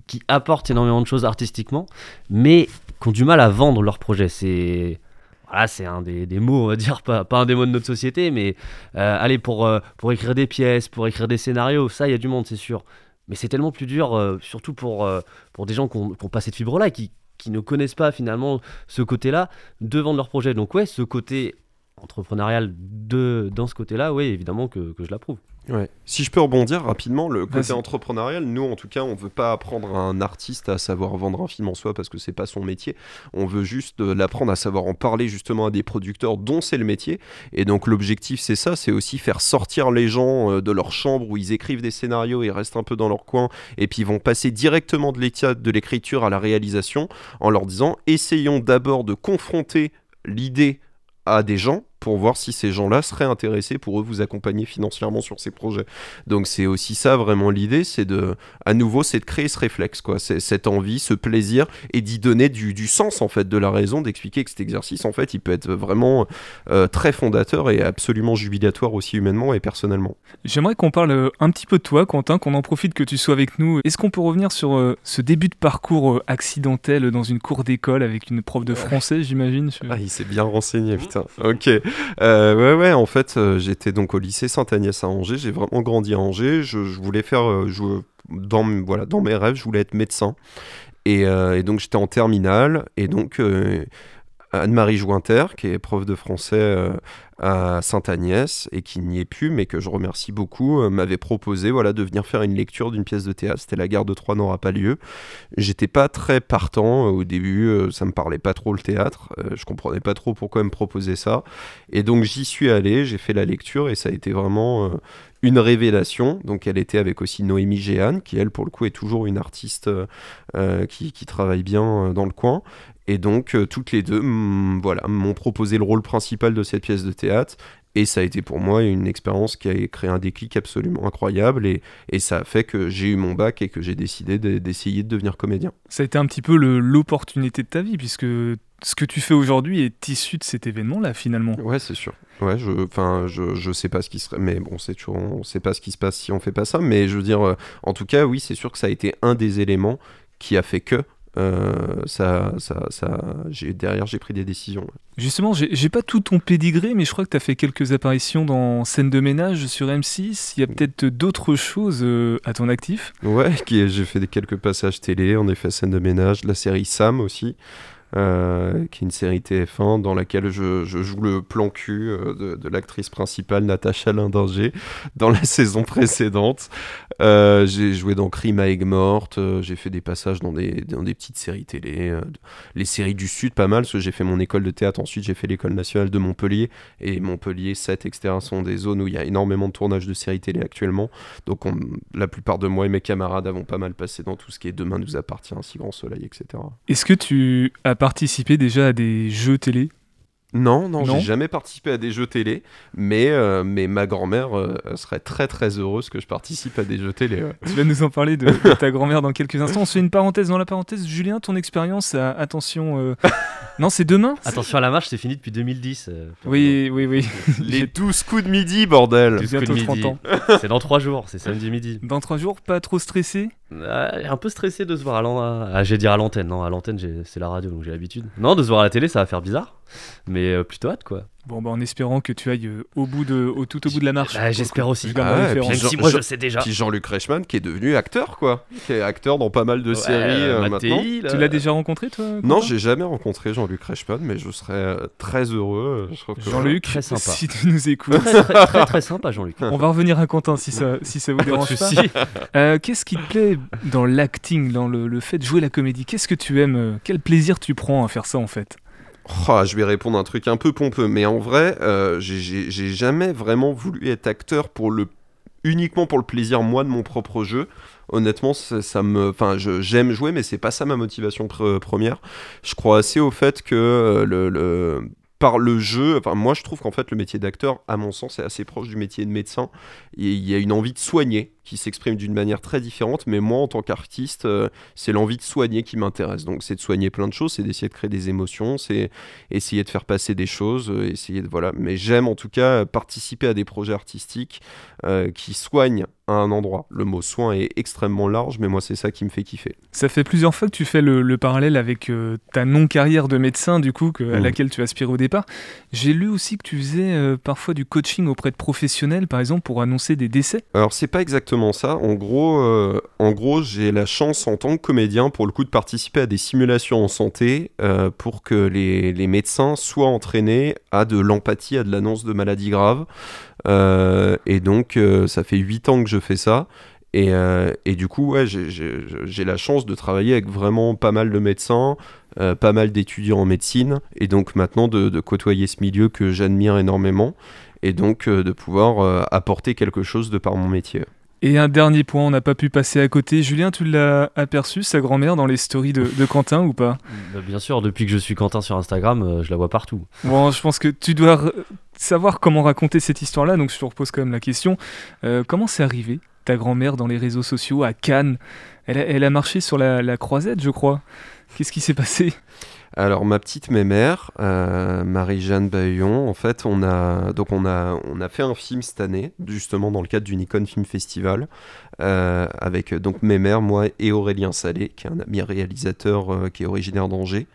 Speaker 7: qui apportent énormément de choses artistiquement, mais qui ont du mal à vendre leur projet. C'est voilà, c'est un des, mots, on va dire, pas, pas un des mots de notre société, mais euh, allez, pour, euh, pour écrire des pièces, pour écrire des scénarios, ça, il y a du monde, c'est sûr. Mais c'est tellement plus dur, euh, surtout pour, pour des gens qui n'ont pas cette fibre-là, qui, qui ne connaissent pas finalement ce côté-là de vendre leur projet. Donc ouais, ce côté entrepreneurial de, dans ce côté-là, oui, évidemment que, que je l'approuve.
Speaker 6: Ouais. Si je peux rebondir rapidement, le côté entrepreneurial, nous en tout cas, on veut pas apprendre à un artiste à savoir vendre un film en soi parce que c'est pas son métier. On veut juste euh, l'apprendre à savoir en parler justement à des producteurs dont c'est le métier. Et donc l'objectif c'est ça, c'est aussi faire sortir les gens euh, de leur chambre où ils écrivent des scénarios et restent un peu dans leur coin et puis ils vont passer directement de l'écriture à la réalisation en leur disant essayons d'abord de confronter l'idée à des gens pour voir si ces gens-là seraient intéressés pour eux vous accompagner financièrement sur ces projets. Donc c'est aussi ça vraiment l'idée, c'est de, à nouveau, c'est de créer ce réflexe, quoi, cette envie, ce plaisir et d'y donner du, du, sens en fait, de la raison, d'expliquer que cet exercice en fait, il peut être vraiment euh, très fondateur et absolument jubilatoire aussi humainement et personnellement.
Speaker 2: J'aimerais qu'on parle euh, un petit peu de toi, Quentin, qu'on en profite que tu sois avec nous. Est-ce qu'on peut revenir sur euh, ce début de parcours accidentel dans une cour d'école avec une prof de français, j'imagine?
Speaker 6: Ah, il s'est bien renseigné, putain. Ok. Euh, ouais, ouais, en fait, euh, j'étais donc au lycée Sainte-Agnès à Angers. J'ai vraiment grandi à Angers. Je, voulais faire, euh, dans, voilà, dans mes rêves, je voulais être médecin. Et, et donc, j'étais en terminale. Et donc, Anne-Marie Jointer, qui est prof de français euh, à Sainte-Agnès et qui n'y est plus, mais que je remercie beaucoup, euh, m'avait proposé voilà, de venir faire une lecture d'une pièce de théâtre. C'était La gare de Troyes n'aura pas lieu. J'étais pas très partant au début, ça me parlait pas trop le théâtre, je comprenais pas trop pourquoi me proposer ça. Et donc j'y suis allé, j'ai fait la lecture et ça a été vraiment une révélation. Donc elle était avec aussi Noémie Géane, qui elle pour le coup est toujours une artiste qui, travaille bien dans le coin. Et donc, euh, toutes les deux mm, voilà, m'ont proposé le rôle principal de cette pièce de théâtre. Et ça a été pour moi une expérience qui a créé un déclic absolument incroyable. Et, et ça a fait que j'ai eu mon bac et que j'ai décidé d'essayer de, devenir comédien.
Speaker 2: Ça a été un petit peu l'opportunité de ta vie, puisque ce que tu fais aujourd'hui est issu de cet événement-là, finalement.
Speaker 6: Ouais, c'est sûr. Ouais, je, enfin, je, je sais pas ce qui serait, mais bon, c'est toujours, on sait pas ce qui se passe si on fait pas ça. Mais je veux dire, euh, en tout cas, oui, c'est sûr que ça a été un des éléments qui a fait que euh, ça, ça, ça, derrière, j'ai pris des décisions.
Speaker 2: Justement, j'ai pas tout ton pédigré, mais je crois que tu as fait quelques apparitions dans Scène de ménage sur M6. Il y a peut-être d'autres choses euh, à ton actif?
Speaker 6: Ouais, j'ai fait des, quelques passages télé, en effet, Scène de ménage, la série Sam aussi. Euh, qui est une série TF1 dans laquelle je, joue le plan cul euh, de, l'actrice principale Natacha Lindinger dans la saison précédente. Euh, j'ai joué dans Crime à Aigues Morte, j'ai fait des passages dans des, dans des petites séries télé, les séries du Sud pas mal, parce que j'ai fait mon école de théâtre, ensuite j'ai fait l'école nationale de Montpellier, et Montpellier, 7, etc. sont des zones où il y a énormément de tournages de séries télé actuellement, donc la plupart de moi et mes camarades avons pas mal passé dans tout ce qui est Demain nous appartient, Si grand soleil, etc.
Speaker 2: Est-ce que tu as participé déjà à des jeux télé
Speaker 6: non, non, j'ai jamais participé à des jeux télé, mais, euh, mais ma grand-mère euh, serait très très heureuse que je participe à des jeux télé.
Speaker 2: Tu vas nous en parler de, ta grand-mère dans quelques instants. On se fait une parenthèse dans la parenthèse. Julien, ton expérience, attention. Euh, non, c'est demain
Speaker 7: Attention à la marche, c'est fini depuis 2010.
Speaker 2: oui, oui, oui.
Speaker 6: Les 12 coups de midi, bordel
Speaker 7: 12 coups de midi. C'est dans 3 jours, c'est samedi midi.
Speaker 2: Dans 3 jours, pas trop stressé?
Speaker 7: Un peu stressé de se voir à ah, J'ai dire à l'antenne, non, à l'antenne, c'est la radio, donc j'ai l'habitude. Non, de se voir à la télé, ça va faire bizarre mais euh, plutôt hâte quoi.
Speaker 2: Bon, bah, en espérant que tu ailles euh, au bout de, au, tout au bout de la marche.
Speaker 7: Bah, j'espère aussi. Ah même si moi je sais déjà.
Speaker 6: Puis Jean-Luc Reichmann qui est devenu acteur, quoi. Qui est acteur dans pas mal de séries euh, maintenant.
Speaker 2: Tu l'as déjà rencontré, toi
Speaker 6: Non, j'ai jamais rencontré Jean-Luc Reichmann, mais je serais très heureux.
Speaker 2: Jean-Luc, si tu nous écoutes.
Speaker 7: Très, très, très, sympa, Jean-Luc.
Speaker 2: On va revenir à Quentin si ça, si ça vous dérange pas. Qu'est-ce qui te plaît dans l'acting, dans le, le, fait de jouer la comédie? Qu'est-ce que tu aimes? Quel plaisir tu prends à faire ça, en fait?
Speaker 6: Oh, je vais répondre un truc un peu pompeux, mais en vrai, euh, j'ai jamais vraiment voulu être acteur pour le uniquement pour le plaisir moi de mon propre jeu. Honnêtement, ça, me, enfin, j'aime jouer, mais c'est pas ça ma motivation première. Je crois assez au fait que euh, le, par le jeu, enfin moi je trouve qu'en fait le métier d'acteur, à mon sens, est assez proche du métier de médecin. Il y a une envie de soigner qui s'exprime d'une manière très différente, mais moi en tant qu'artiste, euh, c'est l'envie de soigner qui m'intéresse. Donc c'est de soigner plein de choses, c'est d'essayer de créer des émotions, c'est essayer de faire passer des choses, euh, essayer de voilà. Mais j'aime en tout cas participer à des projets artistiques euh, qui soignent à un endroit. Le mot soin est extrêmement large, mais moi c'est ça qui me fait kiffer.
Speaker 2: Ça fait plusieurs fois que tu fais le, parallèle avec ta non-carrière de médecin, du coup, que, à mmh. laquelle tu aspires au départ. J'ai lu aussi que tu faisais parfois du coaching auprès de professionnels, par exemple, pour annoncer des décès.
Speaker 6: Alors c'est pas exactement ça. En gros, euh, en gros j'ai la chance en tant que comédien, pour le coup, de participer à des simulations en santé euh, pour que les, médecins soient entraînés à de l'empathie, à de l'annonce de maladies graves. Euh, et donc, ça fait 8 ans que je fais ça. Et, du coup, j'ai la chance de travailler avec vraiment pas mal de médecins, pas mal d'étudiants en médecine, et donc maintenant de côtoyer ce milieu que j'admire énormément, et donc de pouvoir apporter quelque chose de par mon métier.
Speaker 2: Et un dernier point, on n'a pas pu passer à côté. Julien, tu l'as aperçu, sa grand-mère, dans les stories de, Quentin ou pas?
Speaker 7: Bah, Bien sûr, depuis que je suis Quentin sur Instagram, euh, je la vois partout.
Speaker 2: Bon, je pense que tu dois savoir comment raconter cette histoire-là, donc je te repose quand même la question. Euh, comment c'est arrivé, ta grand-mère, dans les réseaux sociaux, à Cannes? Elle a, marché sur la croisette, je crois. Qu'est-ce qui s'est passé?
Speaker 6: Alors ma petite mémère, euh, Marie-Jeanne Bayon, en fait, on a donc on a fait un film cette année, justement dans le cadre du Nikon Film Festival, euh, avec donc mémère, moi et Aurélien Salé, qui est un ami réalisateur euh, qui est originaire d'Angers.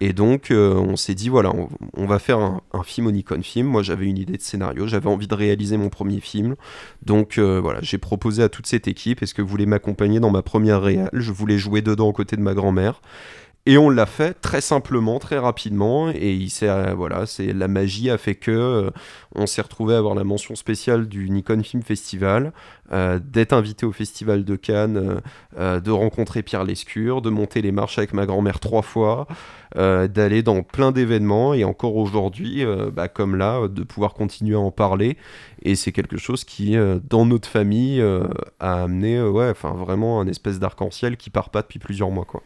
Speaker 6: Et donc, on s'est dit, voilà, on, va faire un, film au Nikon Film. Moi, j'avais une idée de scénario, j'avais envie de réaliser mon premier film. Donc, voilà, j'ai proposé à toute cette équipe, est-ce que vous voulez m'accompagner dans ma première réal? Je voulais jouer dedans aux côtés de ma grand-mère. Et on l'a fait très simplement, très rapidement, et euh, voilà, c'est la magie a fait que euh, on s'est retrouvé à avoir la mention spéciale du Nikon Film Festival, euh, d'être invité au Festival de Cannes, de rencontrer Pierre Lescure, de monter les marches avec ma grand-mère trois fois, d'aller dans plein d'événements, et encore aujourd'hui, bah, comme là, de pouvoir continuer à en parler. Et c'est quelque chose qui, dans notre famille, a amené, ouais, enfin vraiment un espèce d'arc-en-ciel qui part pas depuis plusieurs mois, quoi.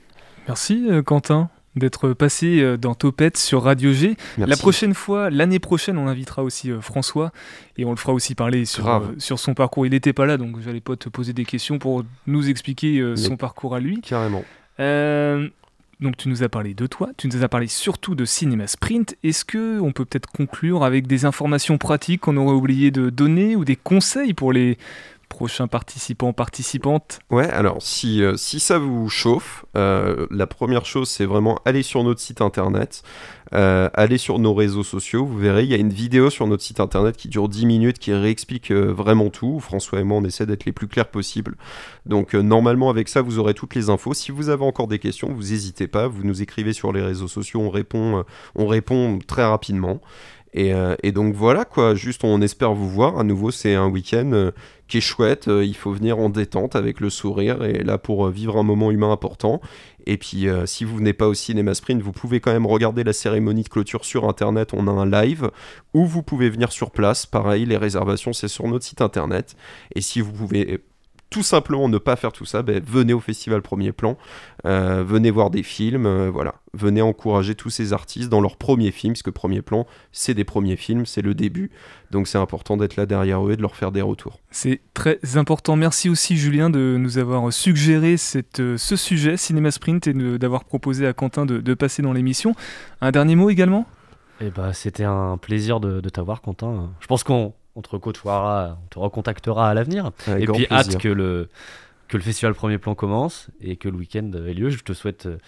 Speaker 2: Merci euh, Quentin d'être passé euh, dans Topette sur Radio G. La prochaine fois, l'année prochaine, on invitera aussi euh, François et on le fera aussi parler sur, sur son parcours. Il n'était pas là, donc j'allais pas te poser des questions pour nous expliquer son parcours à lui.
Speaker 6: Carrément.
Speaker 2: donc tu nous as parlé de toi, tu nous as parlé surtout de Cinéma Sprint. Est-ce que on peut peut-être conclure avec des informations pratiques qu'on aurait oublié de donner ou des conseils pour les prochains participants, participantes
Speaker 6: Ouais, alors si, euh, ça vous chauffe, euh, la première chose c'est vraiment aller sur notre site internet, euh, aller sur nos réseaux sociaux, vous verrez, il y a une vidéo sur notre site internet qui dure 10 minutes qui réexplique vraiment tout. François et moi on essaie d'être les plus clairs possible. Donc normalement avec ça vous aurez toutes les infos. Si vous avez encore des questions, vous n'hésitez pas, vous nous écrivez sur les réseaux sociaux, on répond très rapidement. Et, et, donc voilà quoi, juste on espère vous voir. À nouveau, c'est un week-end qui est chouette. Euh, il faut venir en détente avec le sourire et là pour euh, vivre un moment humain important. Et puis, euh, si vous venez pas au cinéma sprint, vous pouvez quand même regarder la cérémonie de clôture sur internet. On a un live ou vous pouvez venir sur place. Pareil, les réservations, c'est sur notre site internet. Et si vous pouvez tout simplement ne pas faire tout ça, ben, venez au festival Premier Plan, euh, venez voir des films, euh, voilà, venez encourager tous ces artistes dans leurs premiers films, parce que Premier Plan, c'est des premiers films, c'est le début, donc c'est important d'être là derrière eux et de leur faire des retours.
Speaker 2: C'est très important. Merci aussi Julien de nous avoir suggéré cette, euh, ce sujet, Cinéma Sprint, et d'avoir proposé à Quentin de, passer dans l'émission. Un dernier mot également?
Speaker 7: Eh ben, C'était un plaisir de, de t'avoir, Quentin. Je pense qu'on on te recontactera, on te recontactera à l'avenir. Et puis hâte que le, que le festival Premier Plan commence et que le week-end ait lieu. Je te souhaite euh,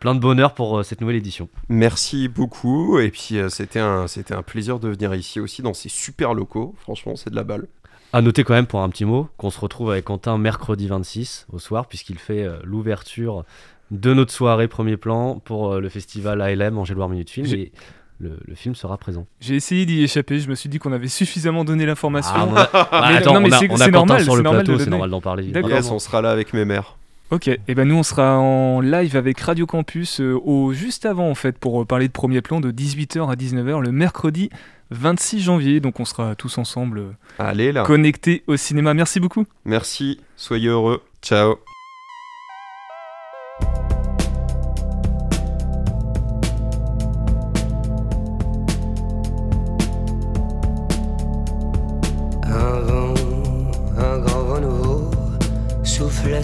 Speaker 7: plein de bonheur pour euh, cette nouvelle édition.
Speaker 6: Merci beaucoup. Et puis euh, c'était un, c'était un plaisir de venir ici aussi dans ces super locaux. Franchement, c'est de la balle.
Speaker 7: À noter quand même pour un petit mot qu'on se retrouve avec Quentin mercredi 26 au soir puisqu'il fait l'ouverture de notre soirée premier plan pour le festival ALM Angèle Minute Film. Et le, film sera présent.
Speaker 2: J'ai essayé d'y échapper, je me suis dit qu'on avait suffisamment donné l'information.
Speaker 7: Ah, attends, mais c'est normal, sur le plateau, c'est normal d'en parler.
Speaker 6: Yes, on sera là avec mes mères.
Speaker 2: Ok, et ben nous on sera en live avec Radio Campus euh, au juste avant en fait pour euh, parler de premier plan de 18h à 19h le mercredi 26 janvier. Donc on sera tous ensemble euh,
Speaker 6: Allez, là.
Speaker 2: connectés au cinéma. Merci beaucoup.
Speaker 6: Merci, soyez heureux. Ciao.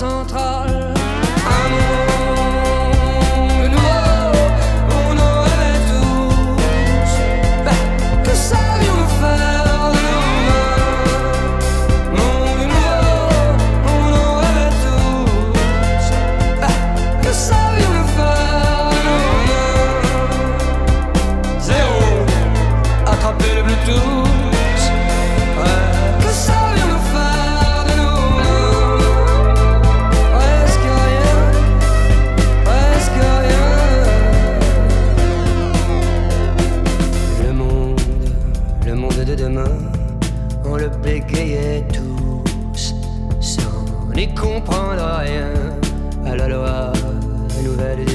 Speaker 9: centrale.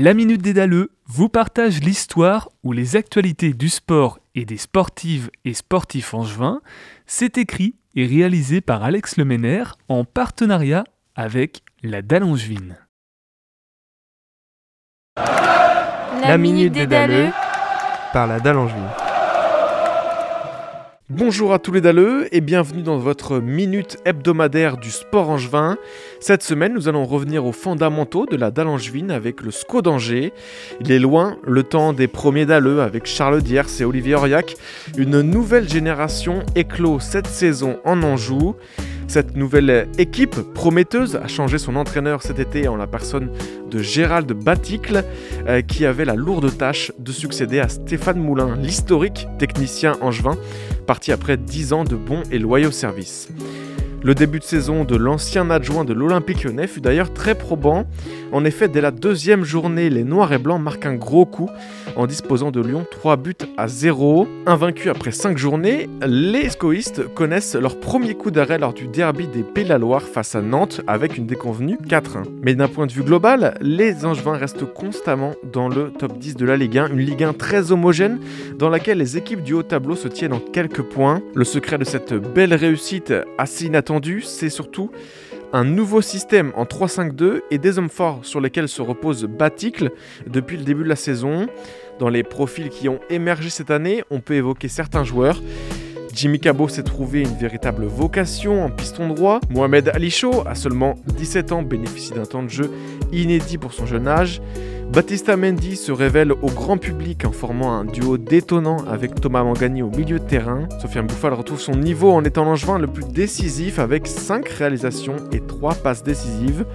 Speaker 2: La Minute des Daleux vous partage l'histoire ou les actualités du sport et des sportives et sportifs angevins. C'est écrit et réalisé par Alex Lemener en partenariat avec la Dalle Angevine.
Speaker 10: La minute des Daleux par la dalle angevine.
Speaker 11: Bonjour à tous les daleux et bienvenue dans votre minute hebdomadaire du sport angevin. Cette semaine, nous allons revenir aux fondamentaux de la dalle angevine avec le SCO d'Angers. Il est loin le temps des premiers daleux avec Charles Diers et Olivier Auriac. Une nouvelle génération éclot cette saison en Anjou. Cette nouvelle équipe prometteuse a changé son entraîneur cet été en la personne de Gérald Baticle, euh, qui avait la lourde tâche de succéder à Stéphane Moulin, l'historique technicien angevin, parti après 10 ans de bons et loyaux services. Le début de saison de l'ancien adjoint de l'Olympique lyonnais fut d'ailleurs très probant. En effet, dès la deuxième journée, les Noirs et Blancs marquent un gros coup en disposant de Lyon 3 buts à 0. Invaincus après 5 journées, les scoïstes connaissent leur premier coup d'arrêt lors du derby des Pays-la-Loire face à Nantes avec une déconvenue 4-1. Mais d'un point de vue global, les Angevins restent constamment dans le top 10 de la Ligue 1, une Ligue 1 très homogène dans laquelle les équipes du haut tableau se tiennent en quelques points. Le secret de cette belle réussite assez inattendue, c'est surtout un nouveau système en 3-5-2 et des hommes forts sur lesquels se repose Baticle depuis le début de la saison. Dans les profils qui ont émergé cette année, on peut évoquer certains joueurs. Jimmy Cabot s'est trouvé une véritable vocation en piston droit. Mohamed Ali Chaud, à seulement 17 ans, bénéficie d'un temps de jeu inédit pour son jeune âge. Batista Mendy se révèle au grand public en formant un duo détonnant avec Thomas Mangani au milieu de terrain. Sofiane Bouffal retrouve son niveau en étant l'angevin le plus décisif avec 5 réalisations et 3 passes décisives.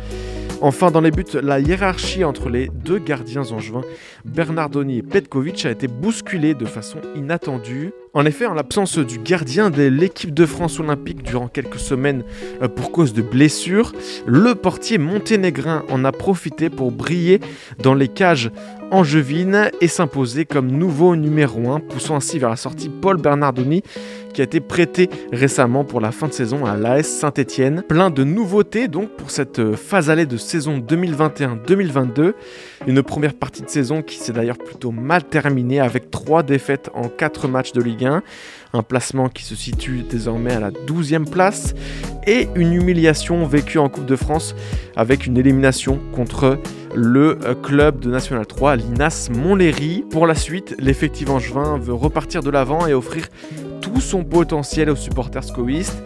Speaker 11: Enfin, dans les buts, la hiérarchie entre les deux gardiens angevins, Bernardoni et Petkovic, a été bousculée de façon inattendue. En effet, en l'absence du gardien de l'équipe de France olympique durant quelques semaines euh, pour cause de blessures, le portier monténégrin en a profité pour briller dans les cages angevines et s'imposer comme nouveau numéro 1, poussant ainsi vers la sortie Paul Bernardoni qui a été prêté récemment pour la fin de saison à l'AS Saint-Etienne. Plein de nouveautés donc pour cette phase allée de saison 2021-2022. Une première partie de saison qui s'est d'ailleurs plutôt mal terminée avec 3 défaites en 4 matchs de Ligue 1. Un placement qui se situe désormais à la 12e place et une humiliation vécue en Coupe de France avec une élimination contre le club de National 3, l'INAS Montlhéry. Pour la suite, l'effectif angevin veut repartir de l'avant et offrir tout son potentiel aux supporters scoïstes.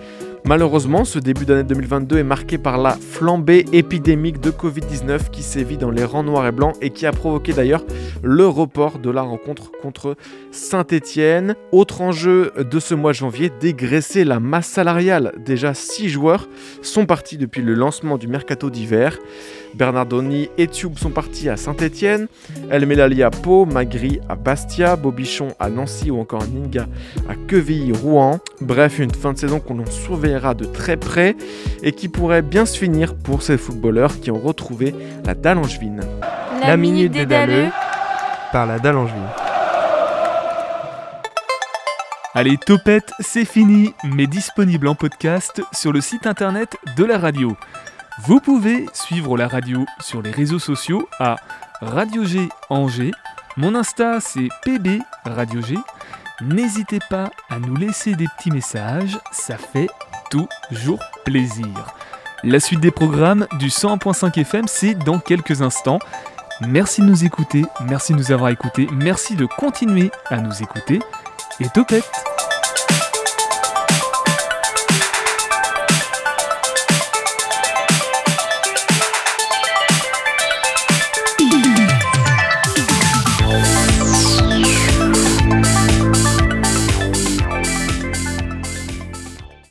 Speaker 11: Malheureusement, ce début d'année 2022 est marqué par la flambée épidémique de Covid-19 qui sévit dans les rangs noirs et blancs et qui a provoqué d'ailleurs le report de la rencontre contre Saint-Étienne. Autre enjeu de ce mois de janvier, dégraisser la masse salariale. Déjà 6 joueurs sont partis depuis le lancement du mercato d'hiver. Bernardoni et Tube sont partis à Saint-Étienne, El Melali à Pau, Magri à Bastia, Bobichon à Nancy ou encore Ninga à Quevilly-Rouen. Bref, une fin de saison qu'on surveillera de très près et qui pourrait bien se finir pour ces footballeurs qui ont retrouvé la dalle angevine.
Speaker 10: La, minute des Daleux par la dalle angevine.
Speaker 2: Allez, Topette, c'est fini, mais disponible en podcast sur le site internet de la radio. Vous pouvez suivre la radio sur les réseaux sociaux à Radio G Angers. Mon Insta c'est PB Radio G. N'hésitez pas à nous laisser des petits messages, ça fait toujours plaisir. La suite des programmes du 100.5 FM, c'est dans quelques instants. Merci de nous écouter, merci de nous avoir écoutés, merci de continuer à nous écouter et topette